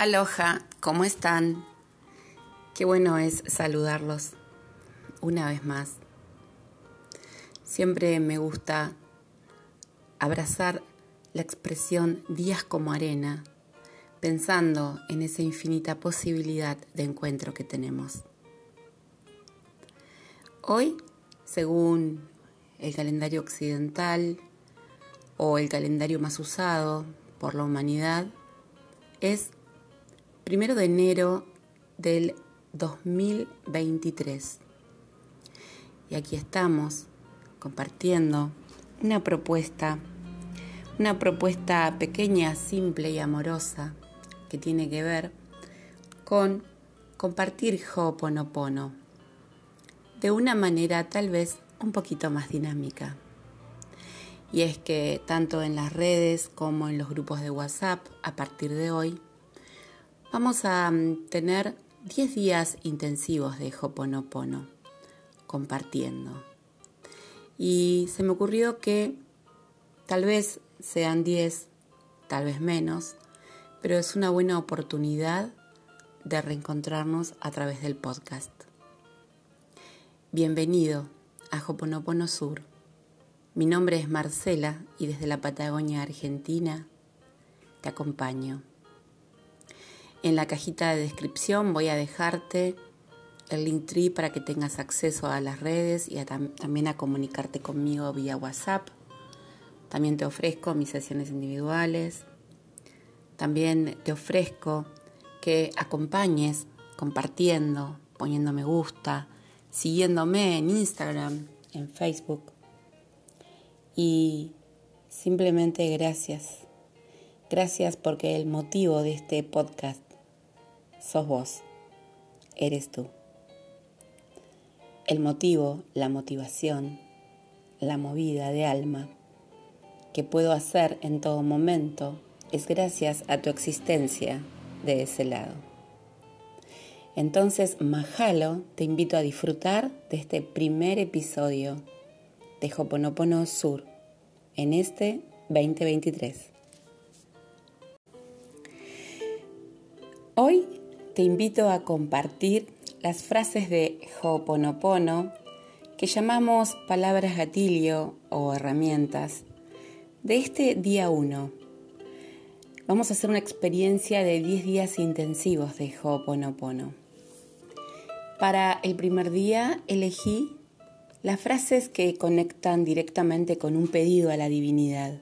Aloha, ¿cómo están? Qué bueno es saludarlos una vez más. Siempre me gusta abrazar la expresión días como arena, pensando en esa infinita posibilidad de encuentro que tenemos. Hoy, según el calendario occidental o el calendario más usado por la humanidad, es primero de enero del 2023. Y aquí estamos compartiendo una propuesta, una propuesta pequeña, simple y amorosa que tiene que ver con compartir Ho'oponopono de una manera tal vez un poquito más dinámica. Y es que tanto en las redes como en los grupos de WhatsApp, a partir de hoy, vamos a mm, tener 10 días intensivos de Hoponopono compartiendo. Y se me ocurrió que tal vez sean 10, tal vez menos, pero es una buena oportunidad de reencontrarnos a través del podcast. Bienvenido a Hoponopono Sur. Mi nombre es Marcela y desde la Patagonia Argentina te acompaño. En la cajita de descripción voy a dejarte el link tree para que tengas acceso a las redes y también a comunicarte conmigo vía WhatsApp. También te ofrezco mis sesiones individuales. También te ofrezco que acompañes compartiendo, poniendo me gusta, siguiéndome en Instagram, en Facebook. Y simplemente gracias. Gracias porque el motivo de este podcast sos vos, eres tú. El motivo, la motivación, la movida de alma que puedo hacer en todo momento es gracias a tu existencia de ese lado. Entonces, Mahalo, te invito a disfrutar de este primer episodio de Hoponopono Sur en este 2023. Hoy te invito a compartir las frases de Ho'oponopono que llamamos palabras gatillo o herramientas de este día 1. Vamos a hacer una experiencia de 10 días intensivos de Ho'oponopono. Para el primer día elegí las frases que conectan directamente con un pedido a la divinidad.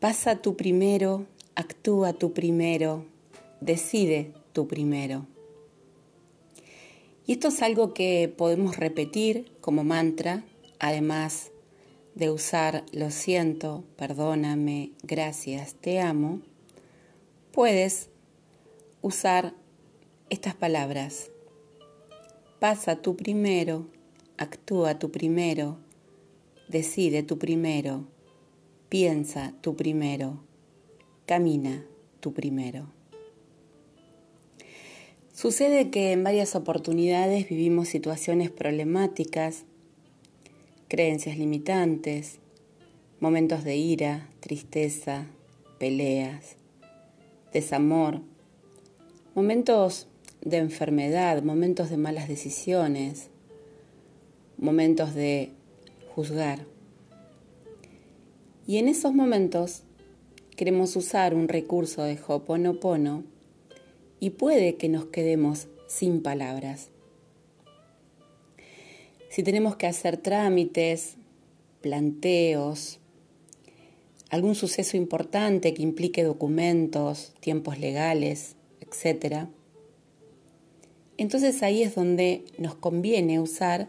Pasa tú primero, actúa tú primero, decide tú primero. Y esto es algo que podemos repetir como mantra, además de usar lo siento, perdóname, gracias, te amo, puedes usar estas palabras. Pasa tú primero, actúa tú primero, decide tú primero, piensa tú primero, camina tú primero. Sucede que en varias oportunidades vivimos situaciones problemáticas, creencias limitantes, momentos de ira, tristeza, peleas, desamor, momentos de enfermedad, momentos de malas decisiones, momentos de juzgar. Y en esos momentos queremos usar un recurso de Hoponopono y puede que nos quedemos sin palabras. Si tenemos que hacer trámites, planteos, algún suceso importante que implique documentos, tiempos legales, etc., entonces ahí es donde nos conviene usar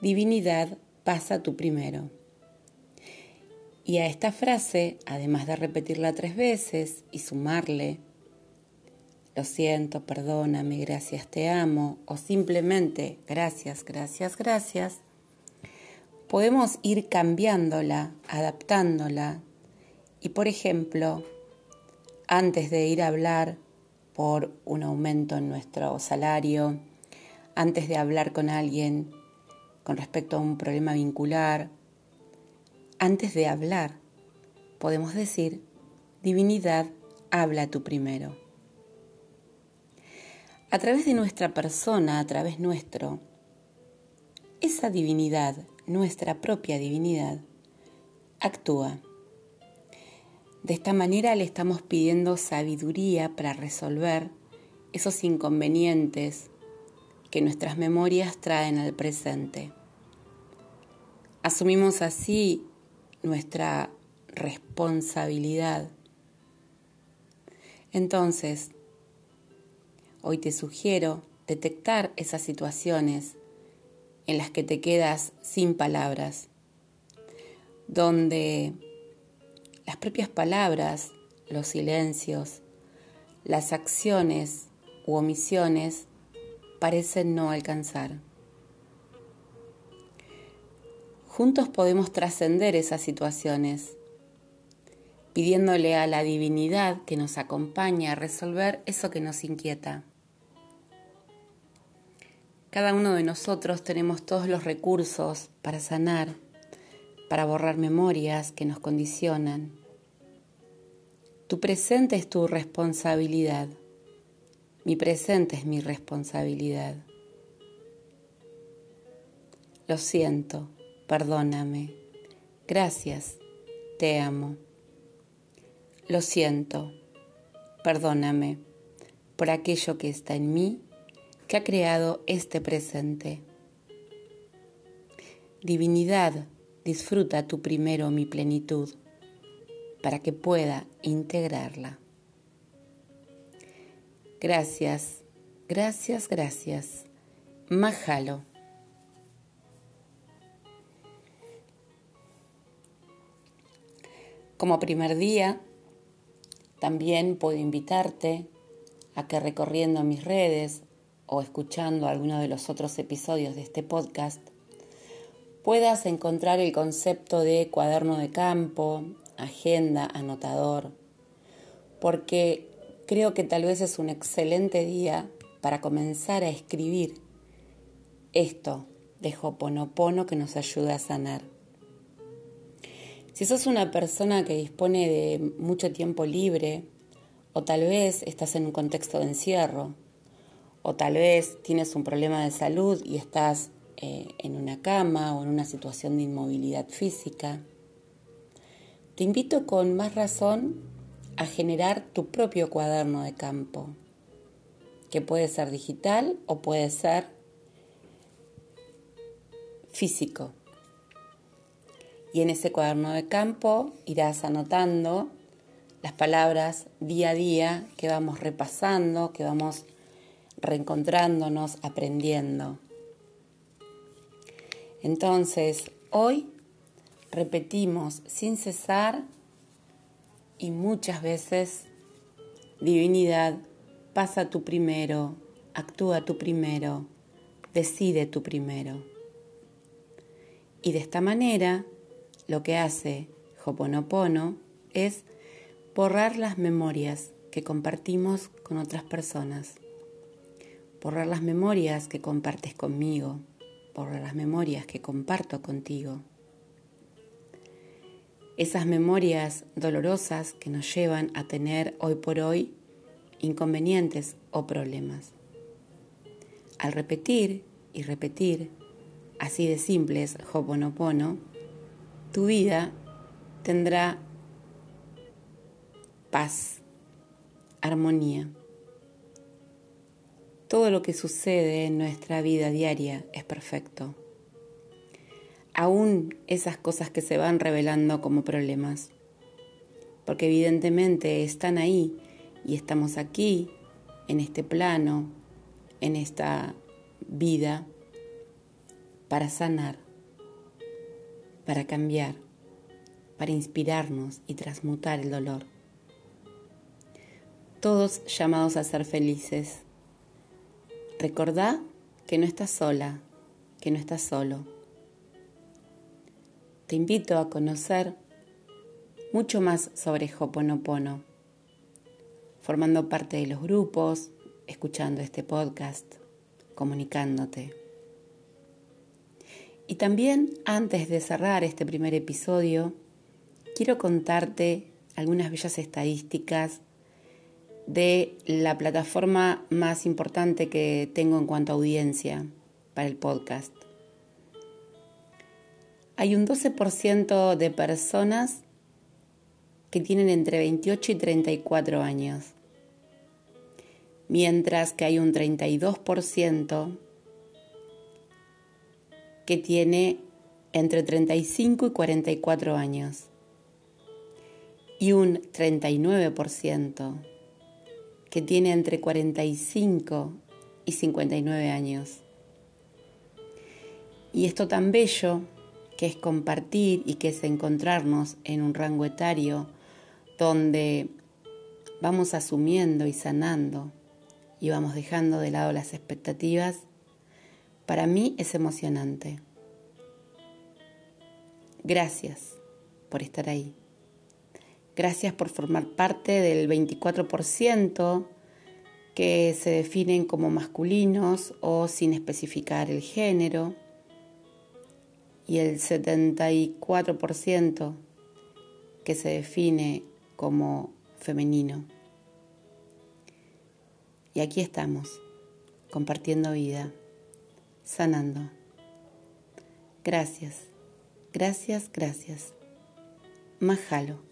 divinidad pasa tú primero. Y a esta frase, además de repetirla tres veces y sumarle lo siento, perdóname, gracias, te amo, o simplemente gracias, gracias, gracias, podemos ir cambiándola, adaptándola. Y por ejemplo, antes de ir a hablar por un aumento en nuestro salario, antes de hablar con alguien con respecto a un problema vincular, antes de hablar, podemos decir, divinidad, habla tú primero. A través de nuestra persona, a través nuestro, esa divinidad, nuestra propia divinidad, actúa. De esta manera le estamos pidiendo sabiduría para resolver esos inconvenientes que nuestras memorias traen al presente. Asumimos así nuestra responsabilidad. Entonces, Hoy te sugiero detectar esas situaciones en las que te quedas sin palabras, donde las propias palabras, los silencios, las acciones u omisiones parecen no alcanzar. Juntos podemos trascender esas situaciones, pidiéndole a la divinidad que nos acompañe a resolver eso que nos inquieta. Cada uno de nosotros tenemos todos los recursos para sanar, para borrar memorias que nos condicionan. Tu presente es tu responsabilidad. Mi presente es mi responsabilidad. Lo siento, perdóname. Gracias, te amo. Lo siento, perdóname por aquello que está en mí que ha creado este presente. Divinidad, disfruta tú primero mi plenitud para que pueda integrarla. Gracias, gracias, gracias. Mahalo. Como primer día, también puedo invitarte a que recorriendo mis redes o escuchando alguno de los otros episodios de este podcast, puedas encontrar el concepto de cuaderno de campo, agenda, anotador, porque creo que tal vez es un excelente día para comenzar a escribir esto de Hoponopono que nos ayuda a sanar. Si sos una persona que dispone de mucho tiempo libre, o tal vez estás en un contexto de encierro, o tal vez tienes un problema de salud y estás eh, en una cama o en una situación de inmovilidad física, te invito con más razón a generar tu propio cuaderno de campo, que puede ser digital o puede ser físico. Y en ese cuaderno de campo irás anotando las palabras día a día que vamos repasando, que vamos reencontrándonos, aprendiendo. Entonces, hoy repetimos sin cesar y muchas veces, divinidad, pasa tú primero, actúa tú primero, decide tú primero. Y de esta manera, lo que hace Hoponopono es borrar las memorias que compartimos con otras personas borrar las memorias que compartes conmigo, borrar las memorias que comparto contigo. Esas memorias dolorosas que nos llevan a tener hoy por hoy inconvenientes o problemas. Al repetir y repetir, así de simples, Hoponopono, tu vida tendrá paz, armonía. Todo lo que sucede en nuestra vida diaria es perfecto. Aún esas cosas que se van revelando como problemas. Porque evidentemente están ahí y estamos aquí, en este plano, en esta vida, para sanar, para cambiar, para inspirarnos y transmutar el dolor. Todos llamados a ser felices Recordá que no estás sola, que no estás solo. Te invito a conocer mucho más sobre Hoponopono, formando parte de los grupos, escuchando este podcast, comunicándote. Y también antes de cerrar este primer episodio, quiero contarte algunas bellas estadísticas de la plataforma más importante que tengo en cuanto a audiencia para el podcast. Hay un 12% de personas que tienen entre 28 y 34 años, mientras que hay un 32% que tiene entre 35 y 44 años y un 39% que tiene entre 45 y 59 años. Y esto tan bello que es compartir y que es encontrarnos en un rango etario donde vamos asumiendo y sanando y vamos dejando de lado las expectativas, para mí es emocionante. Gracias por estar ahí. Gracias por formar parte del 24% que se definen como masculinos o sin especificar el género y el 74% que se define como femenino. Y aquí estamos, compartiendo vida, sanando. Gracias, gracias, gracias. Mahalo.